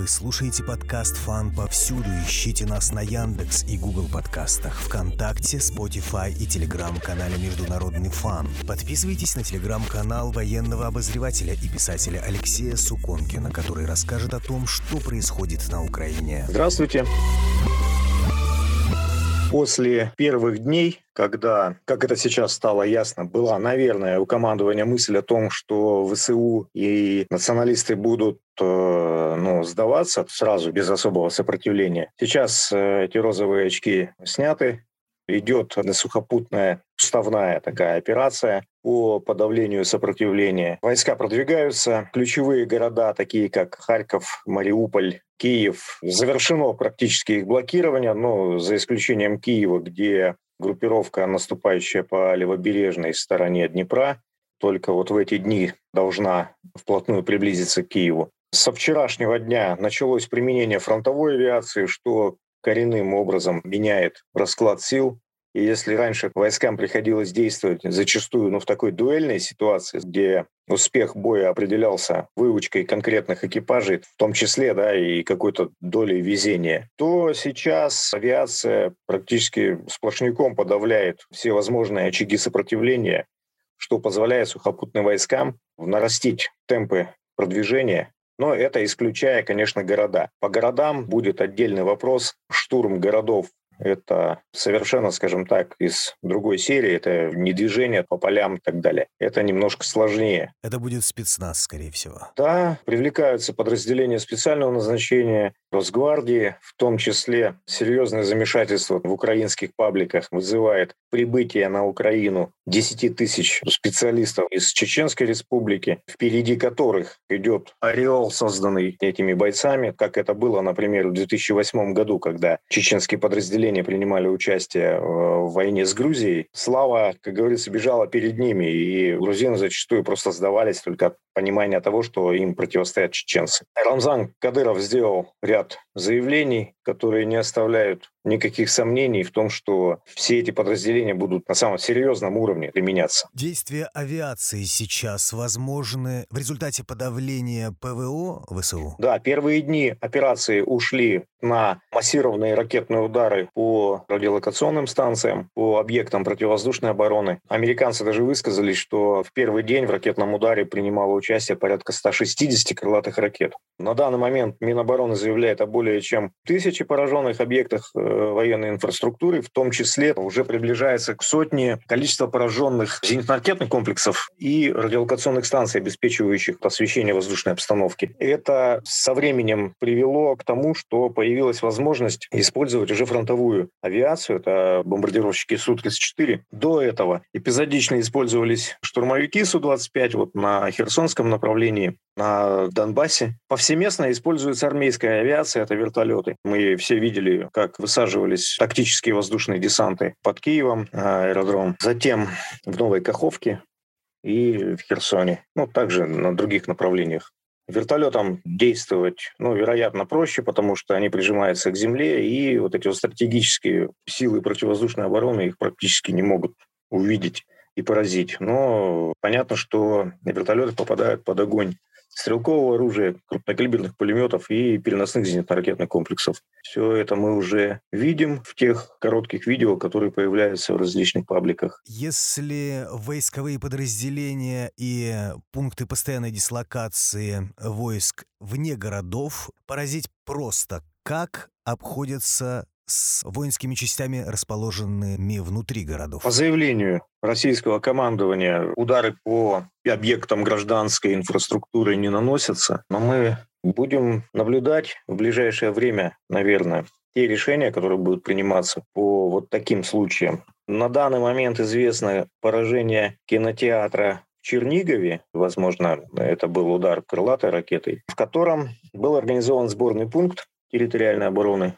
Вы слушаете подкаст «Фан» повсюду. Ищите нас на Яндекс и Google подкастах, ВКонтакте, Spotify и Телеграм-канале «Международный фан». Подписывайтесь на Телеграм-канал военного обозревателя и писателя Алексея Суконкина, который расскажет о том, что происходит на Украине. Здравствуйте после первых дней, когда, как это сейчас стало ясно, была, наверное, у командования мысль о том, что ВСУ и националисты будут э, ну, сдаваться сразу, без особого сопротивления. Сейчас э, эти розовые очки сняты, идет сухопутная уставная такая операция по подавлению сопротивления. Войска продвигаются. Ключевые города, такие как Харьков, Мариуполь, Киев, завершено практически их блокирование, но за исключением Киева, где группировка, наступающая по левобережной стороне Днепра, только вот в эти дни должна вплотную приблизиться к Киеву. Со вчерашнего дня началось применение фронтовой авиации, что коренным образом меняет расклад сил. И если раньше войскам приходилось действовать зачастую ну, в такой дуэльной ситуации, где успех боя определялся выучкой конкретных экипажей, в том числе да, и какой-то долей везения, то сейчас авиация практически сплошняком подавляет все возможные очаги сопротивления, что позволяет сухопутным войскам нарастить темпы продвижения но это исключая, конечно, города. По городам будет отдельный вопрос. Штурм городов это совершенно, скажем так, из другой серии. Это не движение по полям и так далее. Это немножко сложнее. Это будет спецназ, скорее всего. Да, привлекаются подразделения специального назначения, Росгвардии, в том числе серьезное замешательство в украинских пабликах вызывает прибытие на Украину 10 тысяч специалистов из Чеченской республики, впереди которых идет ореол, созданный этими бойцами, как это было, например, в 2008 году, когда чеченские подразделения принимали участие в войне с Грузией. Слава, как говорится, бежала перед ними, и грузины зачастую просто сдавались только от понимания того, что им противостоят чеченцы. Рамзан Кадыров сделал ряд заявлений, которые не оставляют никаких сомнений в том, что все эти подразделения будут на самом серьезном уровне применяться. Действия авиации сейчас возможны в результате подавления ПВО ВСУ? Да, первые дни операции ушли на массированные ракетные удары по радиолокационным станциям, по объектам противовоздушной обороны. Американцы даже высказались, что в первый день в ракетном ударе принимало участие порядка 160 крылатых ракет. На данный момент Минобороны заявляет о более чем тысячи пораженных объектах э, военной инфраструктуры, в том числе уже приближается к сотне количества пораженных зенитно-ракетных комплексов и радиолокационных станций, обеспечивающих освещение воздушной обстановки. Это со временем привело к тому, что появилась возможность использовать уже фронтовую авиацию, это бомбардировщики Су-34. До этого эпизодично использовались штурмовики Су-25 вот на Херсонском направлении, на Донбассе. Повсеместно используется армейская авиация, это вертолеты. Мы все видели, как высаживались тактические воздушные десанты под Киевом, аэродром. Затем в Новой Каховке и в Херсоне. Ну, также на других направлениях. Вертолетам действовать, ну, вероятно, проще, потому что они прижимаются к земле, и вот эти вот стратегические силы противовоздушной обороны их практически не могут увидеть и поразить. Но понятно, что вертолеты попадают под огонь стрелкового оружия, крупнокалиберных пулеметов и переносных зенитно-ракетных комплексов. Все это мы уже видим в тех коротких видео, которые появляются в различных пабликах. Если войсковые подразделения и пункты постоянной дислокации войск вне городов поразить просто, как обходятся с воинскими частями, расположенными внутри городов. По заявлению российского командования удары по объектам гражданской инфраструктуры не наносятся, но мы будем наблюдать в ближайшее время, наверное, те решения, которые будут приниматься по вот таким случаям. На данный момент известно поражение кинотеатра в Чернигове, возможно, это был удар крылатой ракетой, в котором был организован сборный пункт территориальной обороны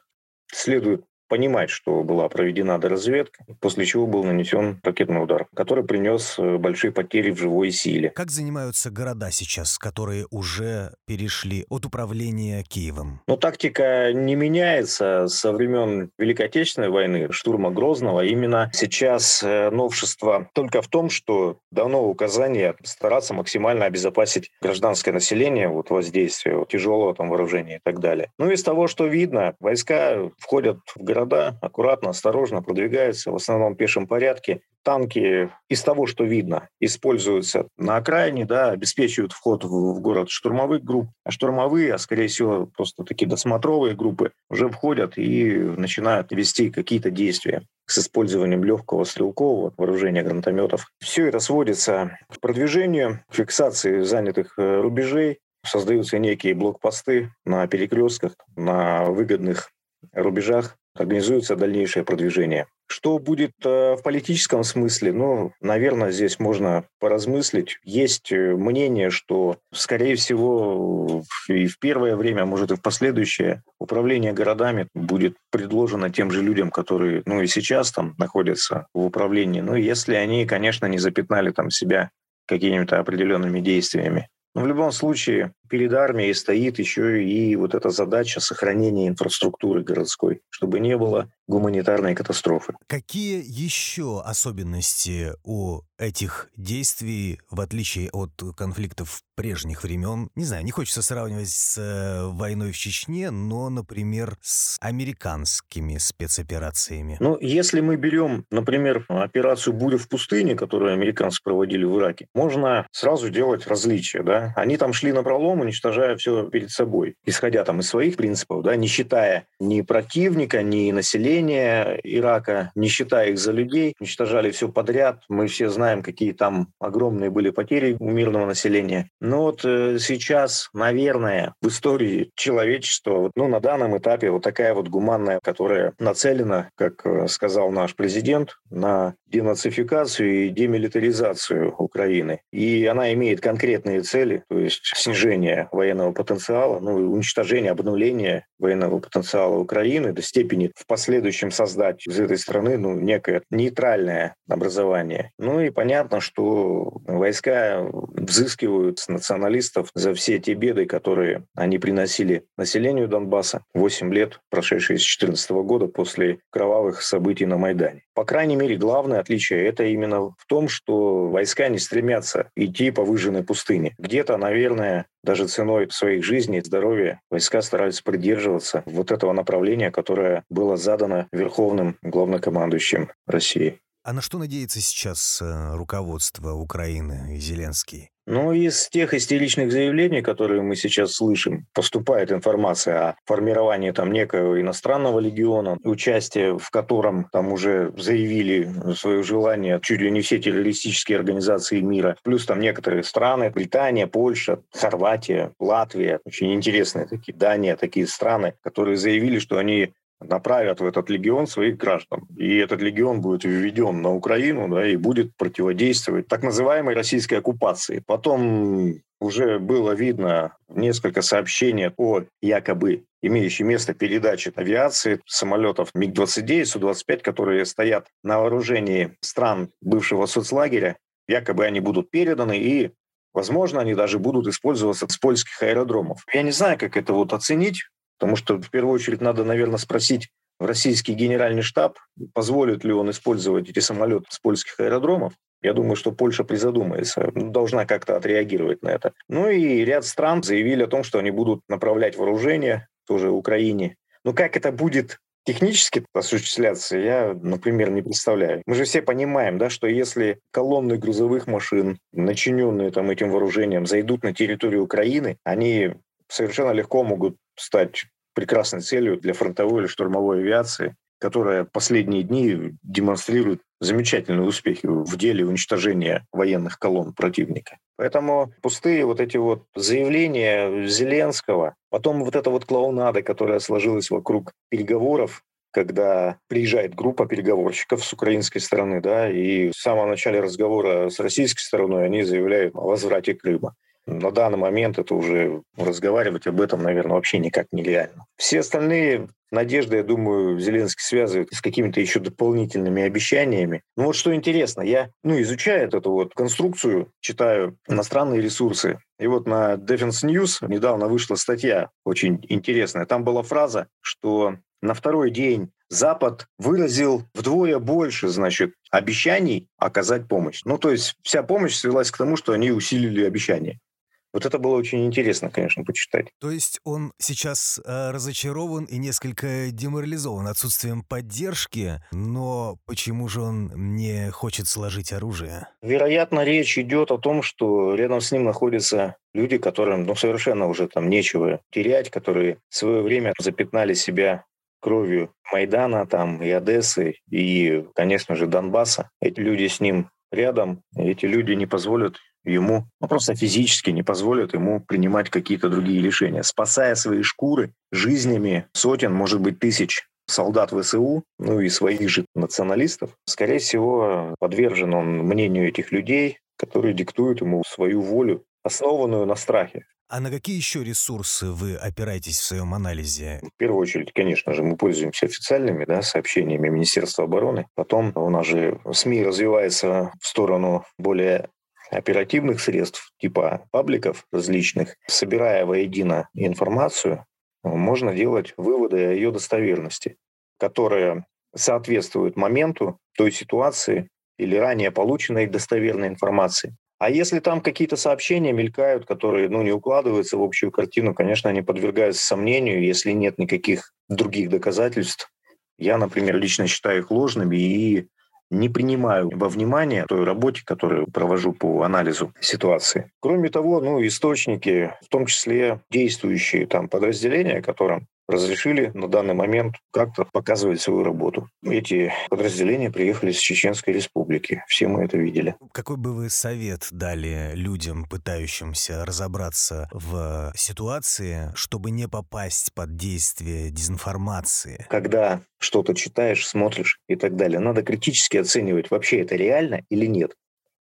следует понимать, что была проведена доразведка, после чего был нанесен ракетный удар, который принес э, большие потери в живой силе. Как занимаются города сейчас, которые уже перешли от управления Киевом? Ну, тактика не меняется со времен Великой Отечественной войны, штурма Грозного. Именно сейчас э, новшество только в том, что давно указание стараться максимально обезопасить гражданское население от воздействия от тяжелого там вооружения и так далее. Ну, из того, что видно, войска входят в города аккуратно, осторожно продвигаются, в основном в пешем порядке. Танки из того, что видно, используются на окраине, да, обеспечивают вход в, в город штурмовых групп. А штурмовые, а скорее всего просто такие досмотровые группы уже входят и начинают вести какие-то действия с использованием легкого стрелкового вооружения гранатометов. Все это сводится к продвижению, фиксации занятых э, рубежей, создаются некие блокпосты на перекрестках, на выгодных рубежах, организуется дальнейшее продвижение. Что будет э, в политическом смысле? Ну, наверное, здесь можно поразмыслить. Есть э, мнение, что, скорее всего, и в первое время, а может и в последующее, управление городами будет предложено тем же людям, которые, ну, и сейчас там находятся в управлении. Ну, если они, конечно, не запятнали там себя какими-то определенными действиями. Но в любом случае перед армией стоит еще и вот эта задача сохранения инфраструктуры городской, чтобы не было гуманитарной катастрофы. Какие еще особенности у этих действий, в отличие от конфликтов прежних времен? Не знаю, не хочется сравнивать с э, войной в Чечне, но, например, с американскими спецоперациями. Ну, если мы берем, например, операцию «Буря в пустыне», которую американцы проводили в Ираке, можно сразу делать различия. Да? Они там шли на пролом, уничтожая все перед собой, исходя там из своих принципов, да, не считая ни противника, ни населения Ирака, не считая их за людей, уничтожали все подряд. Мы все знаем, какие там огромные были потери у мирного населения. Но вот э, сейчас, наверное, в истории человечества, ну, на данном этапе вот такая вот гуманная, которая нацелена, как э, сказал наш президент, на денацификацию и демилитаризацию Украины. И она имеет конкретные цели, то есть снижение военного потенциала, ну и уничтожение, обнуление военного потенциала Украины до степени в последующем создать из этой страны ну, некое нейтральное образование. Ну и понятно, что войска взыскивают с националистов за все те беды, которые они приносили населению Донбасса 8 лет, прошедшие с 2014 года после кровавых событий на Майдане. По крайней мере, главное отличие это именно в том, что войска не стремятся идти по выжженной пустыне. Где-то, наверное, даже ценой своих жизней и здоровья войска стараются придерживаться вот этого направления, которое было задано верховным главнокомандующим России. А на что надеется сейчас э, руководство Украины и Зеленский? Ну, из тех истеричных заявлений, которые мы сейчас слышим, поступает информация о формировании там некого иностранного легиона, участие в котором там уже заявили свое желание чуть ли не все террористические организации мира, плюс там некоторые страны, Британия, Польша, Хорватия, Латвия, очень интересные такие, Дания, такие страны, которые заявили, что они направят в этот легион своих граждан. И этот легион будет введен на Украину да, и будет противодействовать так называемой российской оккупации. Потом уже было видно несколько сообщений о якобы имеющей место передаче авиации самолетов МиГ-29, Су-25, которые стоят на вооружении стран бывшего соцлагеря. Якобы они будут переданы и Возможно, они даже будут использоваться с польских аэродромов. Я не знаю, как это вот оценить, Потому что в первую очередь надо, наверное, спросить российский генеральный штаб, позволит ли он использовать эти самолеты с польских аэродромов. Я думаю, что Польша призадумается, должна как-то отреагировать на это. Ну и ряд стран заявили о том, что они будут направлять вооружение тоже Украине. Но как это будет технически осуществляться, я, например, не представляю. Мы же все понимаем, да, что если колонны грузовых машин, начиненные там этим вооружением, зайдут на территорию Украины, они совершенно легко могут стать прекрасной целью для фронтовой или штурмовой авиации, которая последние дни демонстрирует замечательные успехи в деле уничтожения военных колонн противника. Поэтому пустые вот эти вот заявления Зеленского, потом вот эта вот клоунада, которая сложилась вокруг переговоров, когда приезжает группа переговорщиков с украинской стороны, да, и в самом начале разговора с российской стороной они заявляют о возврате Крыма. На данный момент это уже разговаривать об этом, наверное, вообще никак нереально. Все остальные надежды, я думаю, Зеленский связывает с какими-то еще дополнительными обещаниями. Ну вот что интересно, я ну, изучаю эту вот конструкцию, читаю иностранные ресурсы, и вот на Defense News недавно вышла статья очень интересная. Там была фраза, что на второй день Запад выразил вдвое больше, значит, обещаний оказать помощь. Ну, то есть вся помощь свелась к тому, что они усилили обещания. Вот это было очень интересно, конечно, почитать. То есть он сейчас э, разочарован и несколько деморализован отсутствием поддержки, но почему же он не хочет сложить оружие? Вероятно, речь идет о том, что рядом с ним находятся люди, которым ну, совершенно уже там нечего терять, которые в свое время запятнали себя кровью Майдана там и Одессы, и, конечно же, Донбасса. Эти люди с ним рядом, эти люди не позволят ему, ну, просто физически не позволят ему принимать какие-то другие решения, спасая свои шкуры жизнями сотен, может быть, тысяч солдат ВСУ, ну и своих же националистов. Скорее всего, подвержен он мнению этих людей, которые диктуют ему свою волю, основанную на страхе. А на какие еще ресурсы вы опираетесь в своем анализе? В первую очередь, конечно же, мы пользуемся официальными да, сообщениями Министерства обороны. Потом у нас же СМИ развивается в сторону более оперативных средств, типа пабликов различных. Собирая воедино информацию, можно делать выводы о ее достоверности, которые соответствуют моменту той ситуации или ранее полученной достоверной информации. А если там какие-то сообщения мелькают, которые ну, не укладываются в общую картину, конечно, они подвергаются сомнению, если нет никаких других доказательств. Я, например, лично считаю их ложными и не принимаю во внимание той работе, которую провожу по анализу ситуации. Кроме того, ну, источники, в том числе действующие там подразделения, которым разрешили на данный момент как-то показывать свою работу. Эти подразделения приехали с Чеченской Республики. Все мы это видели. Какой бы вы совет дали людям, пытающимся разобраться в ситуации, чтобы не попасть под действие дезинформации? Когда что-то читаешь, смотришь и так далее, надо критически оценивать, вообще это реально или нет.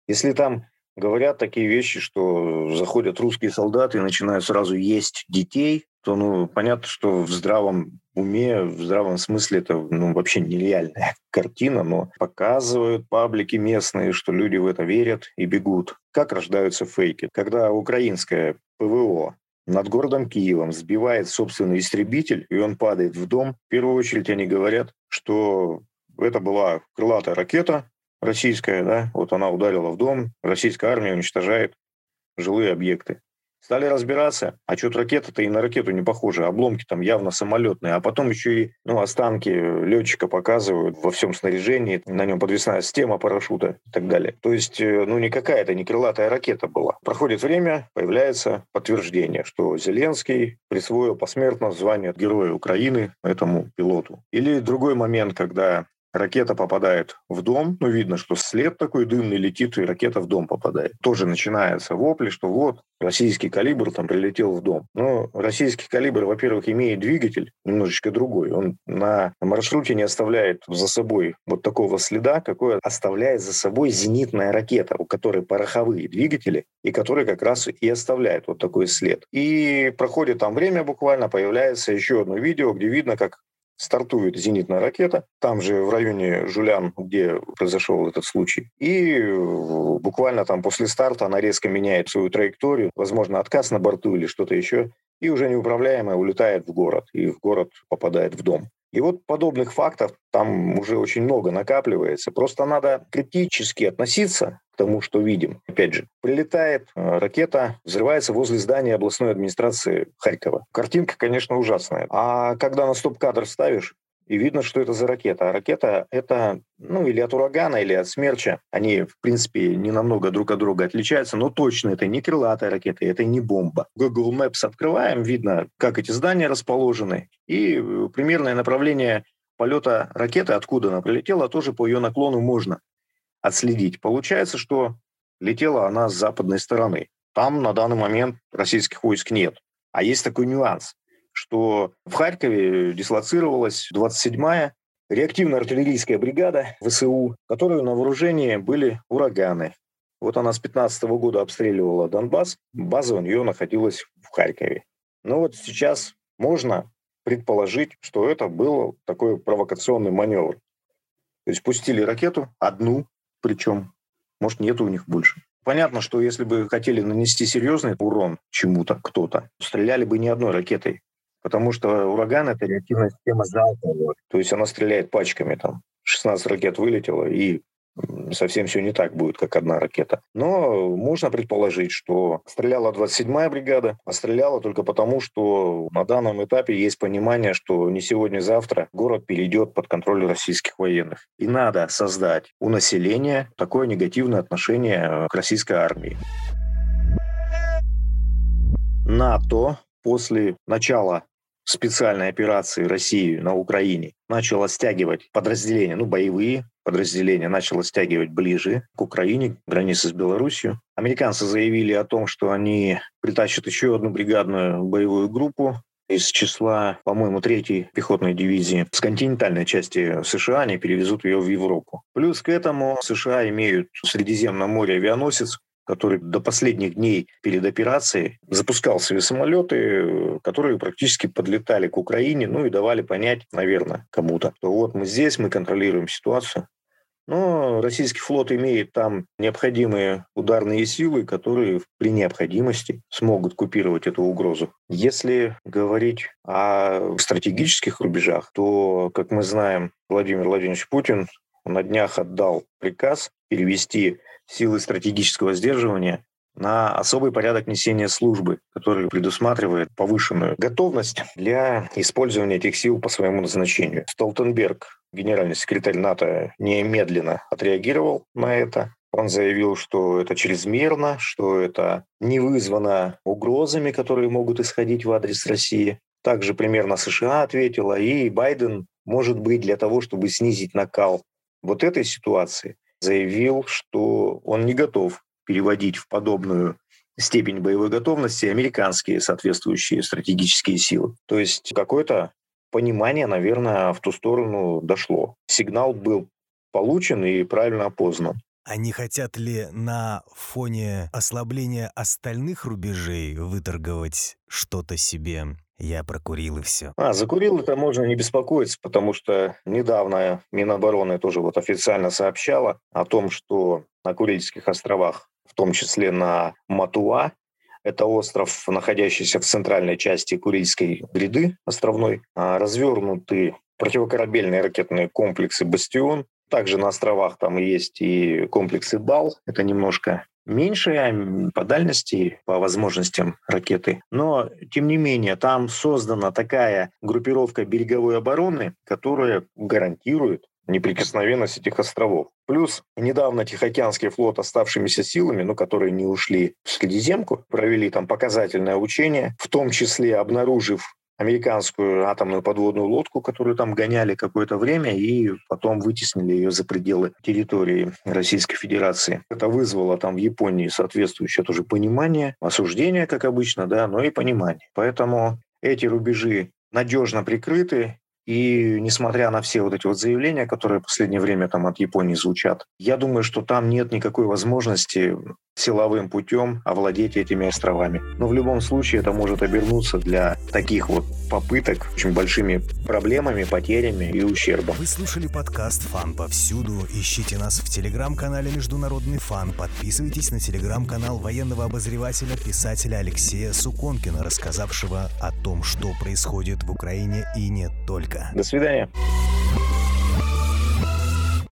Если там говорят такие вещи, что заходят русские солдаты и начинают сразу есть детей, то ну, понятно, что в здравом уме, в здравом смысле это ну, вообще нереальная картина, но показывают паблики местные, что люди в это верят и бегут. Как рождаются фейки? Когда украинское ПВО над городом Киевом сбивает собственный истребитель, и он падает в дом, в первую очередь они говорят, что это была крылатая ракета российская, да, вот она ударила в дом, российская армия уничтожает жилые объекты. Стали разбираться, а что-то ракета-то и на ракету не похожа, обломки там явно самолетные, а потом еще и ну, останки летчика показывают во всем снаряжении, на нем подвесная система парашюта и так далее. То есть, э, ну, никакая это не крылатая ракета была. Проходит время, появляется подтверждение, что Зеленский присвоил посмертно звание Героя Украины этому пилоту. Или другой момент, когда Ракета попадает в дом, ну, видно, что след такой дымный летит, и ракета в дом попадает. Тоже начинается вопли, что вот, российский калибр там прилетел в дом. Но российский калибр, во-первых, имеет двигатель немножечко другой. Он на маршруте не оставляет за собой вот такого следа, какой оставляет за собой зенитная ракета, у которой пороховые двигатели, и который как раз и оставляет вот такой след. И проходит там время буквально, появляется еще одно видео, где видно, как стартует зенитная ракета, там же в районе Жулян, где произошел этот случай. И э, буквально там после старта она резко меняет свою траекторию, возможно, отказ на борту или что-то еще, и уже неуправляемая улетает в город, и в город попадает в дом. И вот подобных фактов там уже очень много накапливается. Просто надо критически относиться к тому, что видим. Опять же, прилетает э, ракета, взрывается возле здания областной администрации Харькова. Картинка, конечно, ужасная. А когда на стоп-кадр ставишь, и видно, что это за ракета. А ракета — это, ну, или от урагана, или от смерча. Они, в принципе, не намного друг от друга отличаются, но точно это не крылатая ракета, это не бомба. Google Maps открываем, видно, как эти здания расположены, и э, примерное направление полета ракеты, откуда она прилетела, тоже по ее наклону можно отследить. Получается, что летела она с западной стороны. Там на данный момент российских войск нет. А есть такой нюанс что в Харькове дислоцировалась 27-я реактивная артиллерийская бригада ВСУ, в которой на вооружении были ураганы, Вот она с 15 года обстреливала Донбасс, база у нее находилась в Харькове. Но вот сейчас можно предположить, что это был такой провокационный маневр. То есть пустили ракету, одну, причем, может, нет у них больше. Понятно, что если бы хотели нанести серьезный урон чему-то, кто-то, стреляли бы не одной ракетой. Потому что ураган – это реактивная система залповая. То есть она стреляет пачками. Там 16 ракет вылетело, и совсем все не так будет, как одна ракета. Но можно предположить, что стреляла 27-я бригада, а стреляла только потому, что на данном этапе есть понимание, что не сегодня-завтра город перейдет под контроль российских военных. И надо создать у населения такое негативное отношение к российской армии. НАТО после начала специальной операции России на Украине начала стягивать подразделения, ну, боевые подразделения, начала стягивать ближе к Украине, к границе с Белоруссией. Американцы заявили о том, что они притащат еще одну бригадную боевую группу из числа, по-моему, третьей пехотной дивизии с континентальной части США, они перевезут ее в Европу. Плюс к этому США имеют в Средиземном море авианосец, который до последних дней перед операцией запускал свои самолеты, которые практически подлетали к Украине, ну и давали понять, наверное, кому-то, что вот мы здесь, мы контролируем ситуацию. Но российский флот имеет там необходимые ударные силы, которые при необходимости смогут купировать эту угрозу. Если говорить о стратегических рубежах, то, как мы знаем, Владимир Владимирович Путин на днях отдал приказ перевести силы стратегического сдерживания на особый порядок несения службы, который предусматривает повышенную готовность для использования этих сил по своему назначению. Столтенберг, генеральный секретарь НАТО, немедленно отреагировал на это. Он заявил, что это чрезмерно, что это не вызвано угрозами, которые могут исходить в адрес России. Также примерно США ответила, и Байден, может быть, для того, чтобы снизить накал вот этой ситуации, заявил, что он не готов переводить в подобную степень боевой готовности американские соответствующие стратегические силы. То есть какое-то понимание, наверное, в ту сторону дошло. Сигнал был получен и правильно опознан. Они хотят ли на фоне ослабления остальных рубежей выторговать что-то себе я прокурил и все. А, закурил это можно не беспокоиться, потому что недавно Минобороны тоже вот официально сообщала о том, что на Курильских островах, в том числе на Матуа, это остров, находящийся в центральной части Курильской гряды островной, а, развернуты противокорабельные ракетные комплексы «Бастион». Также на островах там есть и комплексы «Бал». Это немножко меньше по дальности, по возможностям ракеты. Но, тем не менее, там создана такая группировка береговой обороны, которая гарантирует неприкосновенность этих островов. Плюс недавно Тихоокеанский флот оставшимися силами, ну, которые не ушли в Средиземку, провели там показательное учение, в том числе обнаружив американскую атомную подводную лодку, которую там гоняли какое-то время, и потом вытеснили ее за пределы территории Российской Федерации. Это вызвало там в Японии соответствующее тоже понимание, осуждение, как обычно, да, но и понимание. Поэтому эти рубежи надежно прикрыты, и несмотря на все вот эти вот заявления, которые в последнее время там от Японии звучат, я думаю, что там нет никакой возможности силовым путем овладеть этими островами. Но в любом случае это может обернуться для таких вот попыток очень большими проблемами, потерями и ущербом. Вы слушали подкаст «Фан повсюду». Ищите нас в телеграм-канале «Международный фан». Подписывайтесь на телеграм-канал военного обозревателя, писателя Алексея Суконкина, рассказавшего о том, что происходит в Украине и не только. До свидания.